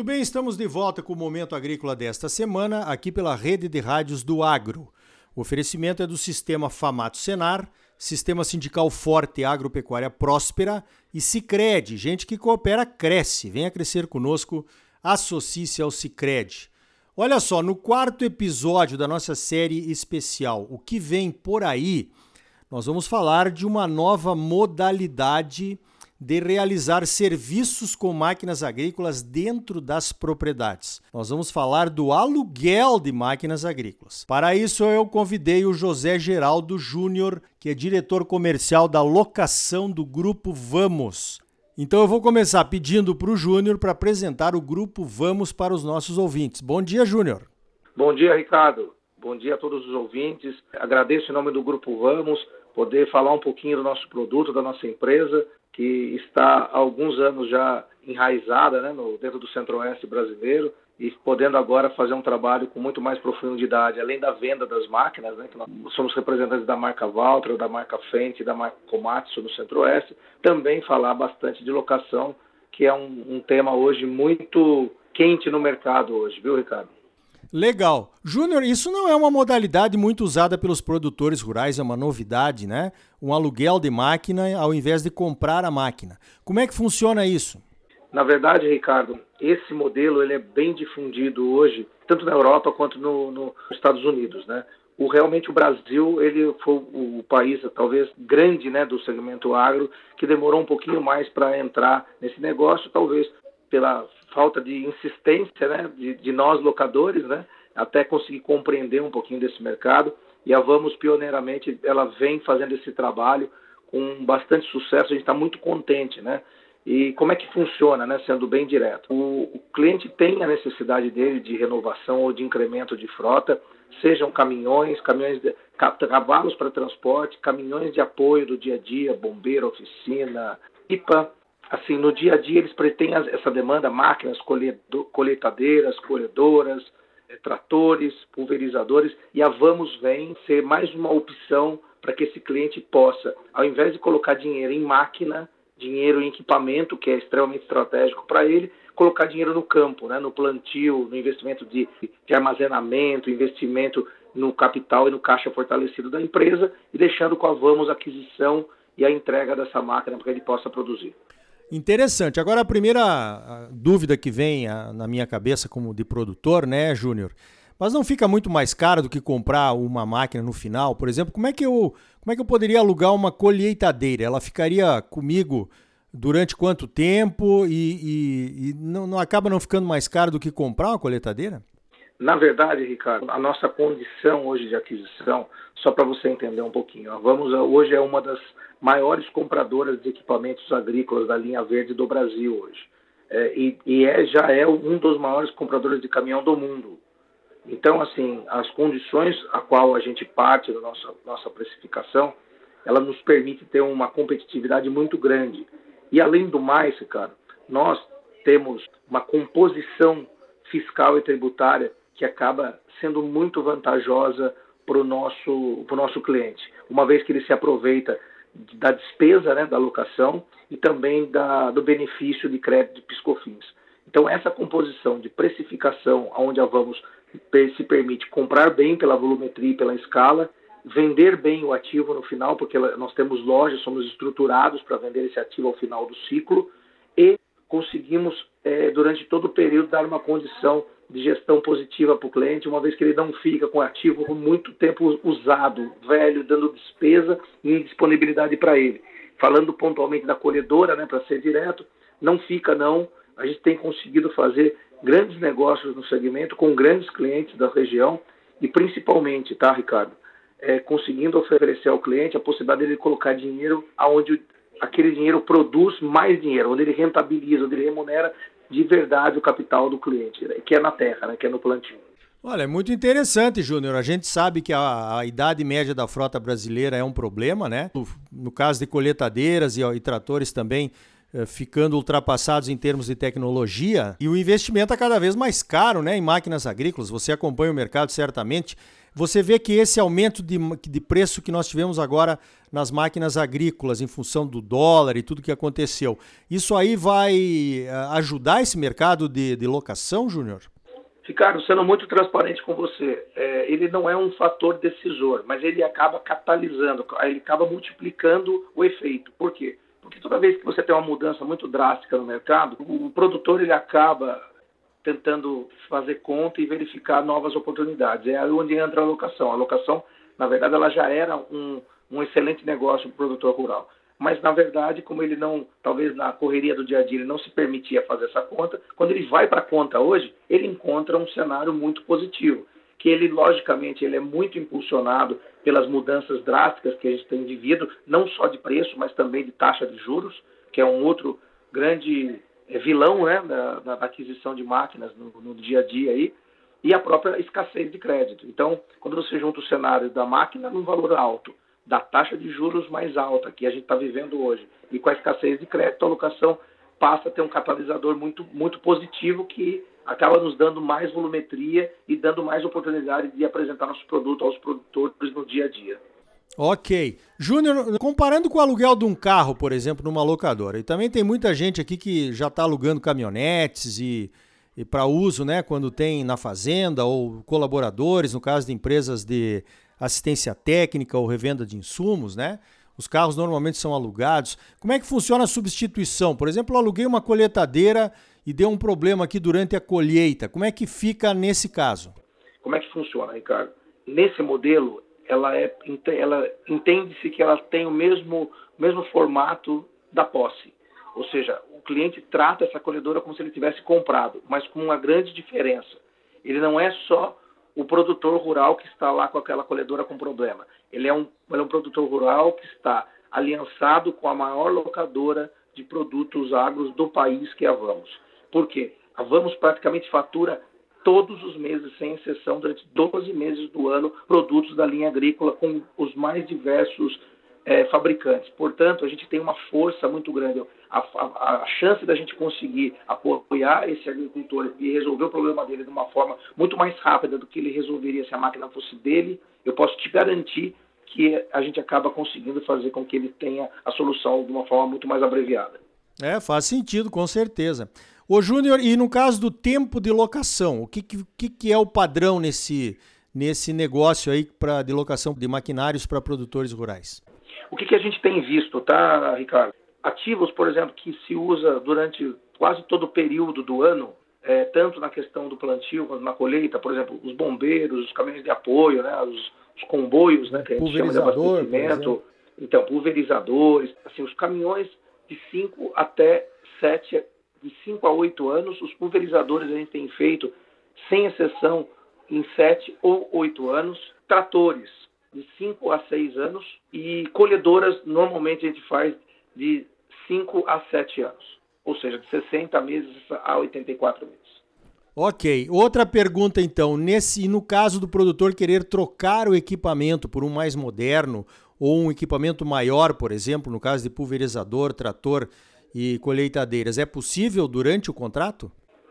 Muito bem, estamos de volta com o Momento Agrícola desta semana, aqui pela rede de rádios do Agro. O oferecimento é do Sistema Famato Senar, Sistema Sindical Forte Agropecuária Próspera e Cicred. Gente que coopera, cresce. Venha crescer conosco, associe-se ao Cicred. Olha só, no quarto episódio da nossa série especial, O que vem por aí, nós vamos falar de uma nova modalidade de realizar serviços com máquinas agrícolas dentro das propriedades. Nós vamos falar do aluguel de máquinas agrícolas. Para isso, eu convidei o José Geraldo Júnior, que é diretor comercial da locação do Grupo Vamos. Então eu vou começar pedindo para o Júnior para apresentar o Grupo Vamos para os nossos ouvintes. Bom dia, Júnior. Bom dia, Ricardo. Bom dia a todos os ouvintes. Agradeço em nome do Grupo Vamos poder falar um pouquinho do nosso produto, da nossa empresa, que está há alguns anos já enraizada né, no, dentro do centro-oeste brasileiro e podendo agora fazer um trabalho com muito mais profundidade, além da venda das máquinas, né, que nós somos representantes da marca Valtra, da marca Fendt, da marca Komatsu no centro-oeste, também falar bastante de locação, que é um, um tema hoje muito quente no mercado hoje, viu, Ricardo? Legal. Júnior, isso não é uma modalidade muito usada pelos produtores rurais, é uma novidade, né? Um aluguel de máquina ao invés de comprar a máquina. Como é que funciona isso? Na verdade, Ricardo, esse modelo ele é bem difundido hoje, tanto na Europa quanto no, nos Estados Unidos, né? O, realmente o Brasil ele foi o país talvez grande né, do segmento agro que demorou um pouquinho mais para entrar nesse negócio, talvez pela falta de insistência né, de, de, nós locadores, né, até conseguir compreender um pouquinho desse mercado. E a Vamos, pioneiramente, ela vem fazendo esse trabalho com bastante sucesso, a gente está muito contente, né? E como é que funciona, né, sendo bem direto? O, o, cliente tem a necessidade dele de renovação ou de incremento de frota, sejam caminhões, caminhões de, cavalos para transporte, caminhões de apoio do dia a dia, bombeiro, oficina, pipa, assim, no dia a dia eles pretendem essa demanda, máquinas colheitadeiras, colhedoras, eh, tratores, pulverizadores, e a Vamos vem ser mais uma opção para que esse cliente possa, ao invés de colocar dinheiro em máquina, dinheiro em equipamento, que é extremamente estratégico para ele, colocar dinheiro no campo, né, no plantio, no investimento de, de armazenamento, investimento no capital e no caixa fortalecido da empresa, e deixando com a Vamos a aquisição e a entrega dessa máquina para que ele possa produzir. Interessante. Agora, a primeira dúvida que vem na minha cabeça como de produtor, né, Júnior? Mas não fica muito mais caro do que comprar uma máquina no final? Por exemplo, como é que eu, como é que eu poderia alugar uma colheitadeira? Ela ficaria comigo durante quanto tempo e, e, e não, não acaba não ficando mais caro do que comprar uma colheitadeira? Na verdade, Ricardo, a nossa condição hoje de aquisição, só para você entender um pouquinho, vamos hoje é uma das maiores compradoras de equipamentos agrícolas da linha verde do Brasil hoje. É, e, e é, já é um dos maiores compradores de caminhão do mundo. Então, assim, as condições a qual a gente parte da nossa, nossa precificação, ela nos permite ter uma competitividade muito grande. E, além do mais, cara, nós temos uma composição fiscal e tributária que acaba sendo muito vantajosa para o nosso, nosso cliente, uma vez que ele se aproveita da despesa né, da locação e também da, do benefício de crédito de piscofins. Então, essa composição de precificação, onde a Vamos se permite comprar bem pela volumetria e pela escala, vender bem o ativo no final, porque nós temos lojas, somos estruturados para vender esse ativo ao final do ciclo, e conseguimos, é, durante todo o período, dar uma condição de gestão positiva para o cliente, uma vez que ele não fica com ativo muito tempo usado, velho, dando despesa e indisponibilidade para ele. Falando pontualmente da colhedora, né, para ser direto, não fica não. A gente tem conseguido fazer grandes negócios no segmento com grandes clientes da região e principalmente, tá, Ricardo, é, conseguindo oferecer ao cliente a possibilidade de colocar dinheiro aonde aquele dinheiro produz mais dinheiro, onde ele rentabiliza, onde ele remunera de verdade o capital do cliente, né, que é na terra, né, que é no plantio. Olha, é muito interessante, Júnior. A gente sabe que a, a, idade média da frota brasileira é um problema, né? No, no caso de colheitadeiras e, e, tratores também, eh, ficando ultrapassados em termos de tecnologia e o investimento é cada vez mais caro né, em máquinas agrícolas. Você acompanha o mercado certamente. Você vê que esse aumento de, de preço que nós tivemos agora nas máquinas agrícolas, em função do dólar e tudo que aconteceu, isso aí vai eh, ajudar esse mercado de, de locação, Júnior? Ricardo, sendo muito transparente com você, é, ele não é um fator decisor, mas ele acaba catalisando, ele acaba multiplicando o efeito. Por quê? Porque toda vez que você tem uma mudança muito drástica no mercado, o produtor ele acaba tentando fazer conta e verificar novas oportunidades. É aí onde entra a locação. A locação, na verdade, ela já era um, um excelente negócio para o produtor rural mas na verdade, como ele não, talvez na correria do dia a dia, ele não se permitia fazer essa conta, quando ele vai para a conta hoje, ele encontra um cenário muito positivo, que ele, logicamente, ele é muito impulsionado pelas mudanças drásticas que a gente tem vivido, não só de preço, mas também de taxa de juros, que é um outro grande vilão né, da, da aquisição de máquinas no, no dia a dia aí, e a própria escassez de crédito. Então, quando você junta o cenário da máquina num valor alto, da taxa de juros mais alta que a gente está vivendo hoje e com a escassez de crédito, a locação passa a ter um catalisador muito, muito positivo que acaba nos dando mais volumetria e dando mais oportunidade de apresentar nosso produto aos produtores no dia a dia. Ok. Júnior, comparando com o aluguel de um carro, por exemplo, numa locadora, e também tem muita gente aqui que já está alugando caminhonetes e, e para uso, né, quando tem na fazenda ou colaboradores, no caso de empresas de assistência técnica ou revenda de insumos, né? Os carros normalmente são alugados. Como é que funciona a substituição? Por exemplo, eu aluguei uma colheitadeira e deu um problema aqui durante a colheita. Como é que fica nesse caso? Como é que funciona, Ricardo? Nesse modelo, ela, é, ela entende-se que ela tem o mesmo, mesmo formato da posse. Ou seja, o cliente trata essa colhedora como se ele tivesse comprado, mas com uma grande diferença. Ele não é só o produtor rural que está lá com aquela colhedora com problema. Ele é um, ele é um produtor rural que está aliançado com a maior locadora de produtos agros do país, que é a Vamos. Por quê? A Vamos praticamente fatura todos os meses, sem exceção, durante 12 meses do ano, produtos da linha agrícola com os mais diversos é, fabricantes. Portanto, a gente tem uma força muito grande. A, a, a, chance da gente conseguir apoiar esse agricultor e resolver o problema dele de uma forma muito mais rápida do que ele resolveria se a máquina fosse dele, eu posso te garantir que a gente acaba conseguindo fazer com que ele tenha a solução de uma forma muito mais abreviada. É, faz sentido, com certeza. Ô Júnior, e no caso do tempo de locação, o que, que, que é o padrão nesse, nesse negócio aí pra, de locação de maquinários para produtores rurais? O que, que a gente tem visto, tá, Ricardo? Ativos, por exemplo, que se usa durante quase todo o período do ano, é, tanto na questão do plantio quanto na colheita, por exemplo, os bombeiros, os caminhões de apoio, né, os, os comboios, né, que a gente chama de abastecimento, então, pulverizadores, assim, os caminhões de 5 até 7, de 5 a 8 anos, os pulverizadores a gente tem feito, sem exceção, em 7 ou 8 anos, tratores, de 5 a 6 anos e colhedoras normalmente a gente faz de 5 a 7 anos, ou seja, de 60 meses a 84 meses. Ok. Outra pergunta então, nesse no caso do produtor querer trocar o equipamento por um mais moderno ou um equipamento maior, por exemplo, no caso de pulverizador, trator e colheitadeiras, é possível durante o contrato?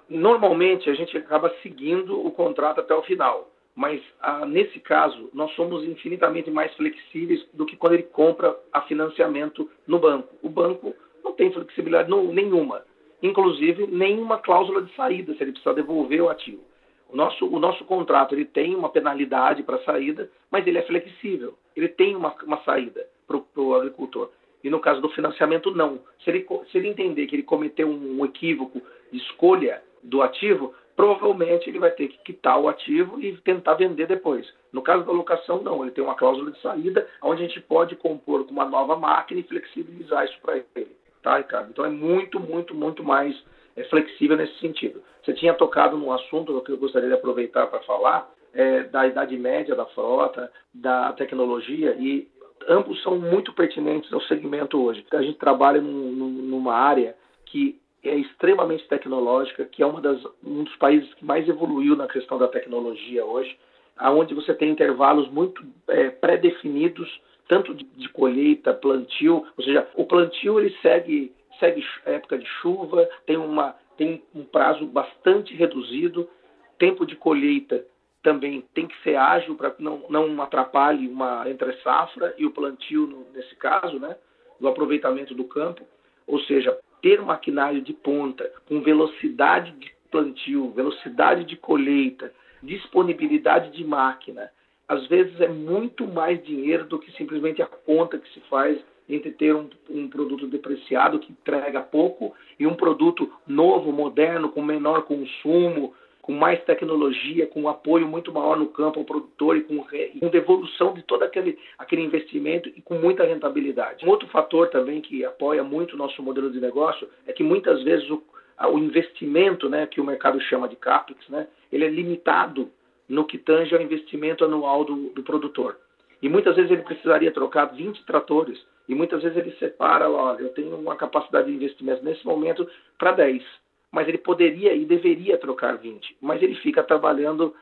Normalmente a gente acaba seguindo o contrato até o final mas ah, nesse caso nós somos infinitamente mais flexíveis do que quando ele compra a financiamento no banco. O banco não tem flexibilidade nenhuma, inclusive nenhuma cláusula de saída se ele precisar devolver o ativo. O nosso, o nosso contrato ele tem uma penalidade para saída, mas ele é flexível. Ele tem uma, uma saída para o agricultor. E no caso do financiamento, não. Se ele, se ele entender que ele cometeu um equívoco de escolha do ativo, provavelmente ele vai ter que quitar o ativo e tentar vender depois. No caso da locação, não, ele tem uma cláusula de saída onde a gente pode compor com uma nova máquina e flexibilizar isso para ele. Tá, Ricardo? Então é muito, muito, muito mais é, flexível nesse sentido. Você tinha tocado num assunto que eu gostaria de aproveitar para falar, é, da idade média da frota, da tecnologia, e ambos são muito pertinentes ao segmento hoje. A gente trabalha num, numa área que é extremamente tecnológica, que é uma das, um dos países que mais evoluiu na questão da tecnologia hoje, aonde você tem intervalos muito é, pré-definidos, tanto de, de, colheita, plantio, ou seja, o plantio ele segue segue época de chuva, tem, uma, tem um prazo bastante reduzido, tempo de colheita também tem que ser ágil para não, não atrapalhe uma entre-safra e o plantio, nesse caso, né, do aproveitamento do campo. Ou seja, ter maquinário de ponta com velocidade de plantio, velocidade de colheita, disponibilidade de máquina, às vezes é muito mais dinheiro do que simplesmente a conta que se faz entre ter um, um, produto depreciado que entrega pouco e um produto novo, moderno, com menor consumo, com mais tecnologia, com um apoio muito maior no campo ao produtor e com, com devolução de todo aquele, aquele investimento e com muita rentabilidade. Um outro fator também que apoia muito o nosso modelo de negócio é que muitas vezes o, o investimento, né, que o mercado chama de CAPEX, né, ele é limitado no que tange ao investimento anual do, do produtor. E muitas vezes ele precisaria trocar 20 tratores e muitas vezes ele separa, olha, eu tenho uma capacidade de investimento nesse momento para 10 mas ele poderia e deveria trocar 20, mas ele fica trabalhando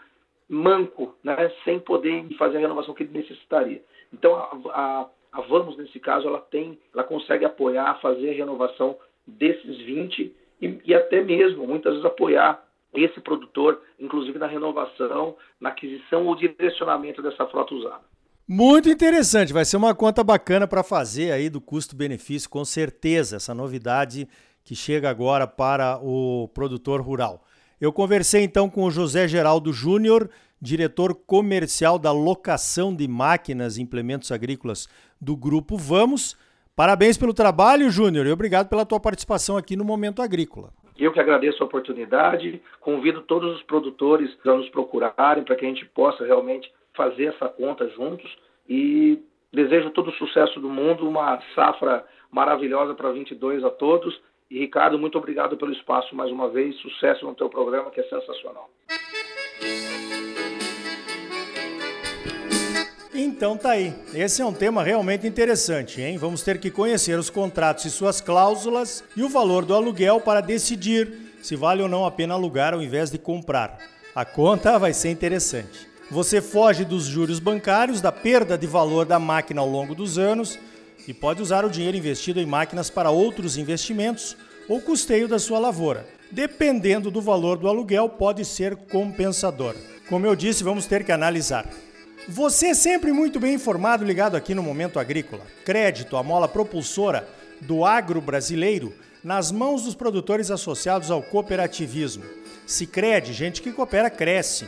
manco, né, sem poder fazer a renovação que ele necessitaria. Então a, a, a Vamos nesse caso ela tem, ela consegue apoiar, fazer a renovação desses 20 e, e até mesmo muitas vezes apoiar esse produtor, inclusive na renovação, na aquisição ou direcionamento dessa frota usada. Muito interessante, vai ser uma conta bacana para fazer aí do custo-benefício, com certeza. Essa novidade que chega agora para o produtor rural. Eu conversei então com o José Geraldo Júnior, diretor comercial da locação de máquinas e implementos agrícolas do Grupo Vamos. Parabéns pelo trabalho, Júnior, e obrigado pela tua participação aqui no Momento Agrícola. Eu que agradeço a oportunidade, convido todos os produtores a nos procurarem para que a gente possa realmente fazer essa conta juntos e desejo todo o sucesso do mundo, uma safra maravilhosa para 22 a todos e Ricardo, muito obrigado pelo espaço mais uma vez. Sucesso no teu programa, que é sensacional. Então tá aí. Esse é um tema realmente interessante, hein? Vamos ter que conhecer os contratos e suas cláusulas e o valor do aluguel para decidir se vale ou não a pena alugar ao invés de comprar. A conta vai ser interessante. Você foge dos juros bancários, da perda de valor da máquina ao longo dos anos e pode usar o dinheiro investido em máquinas para outros investimentos ou custeio da sua lavoura. Dependendo do valor do aluguel, pode ser compensador. Como eu disse, vamos ter que analisar. Você sempre muito bem informado ligado aqui no Momento Agrícola. Crédito, a mola propulsora do agro brasileiro, nas mãos dos produtores associados ao cooperativismo. Sicredi, gente que coopera cresce.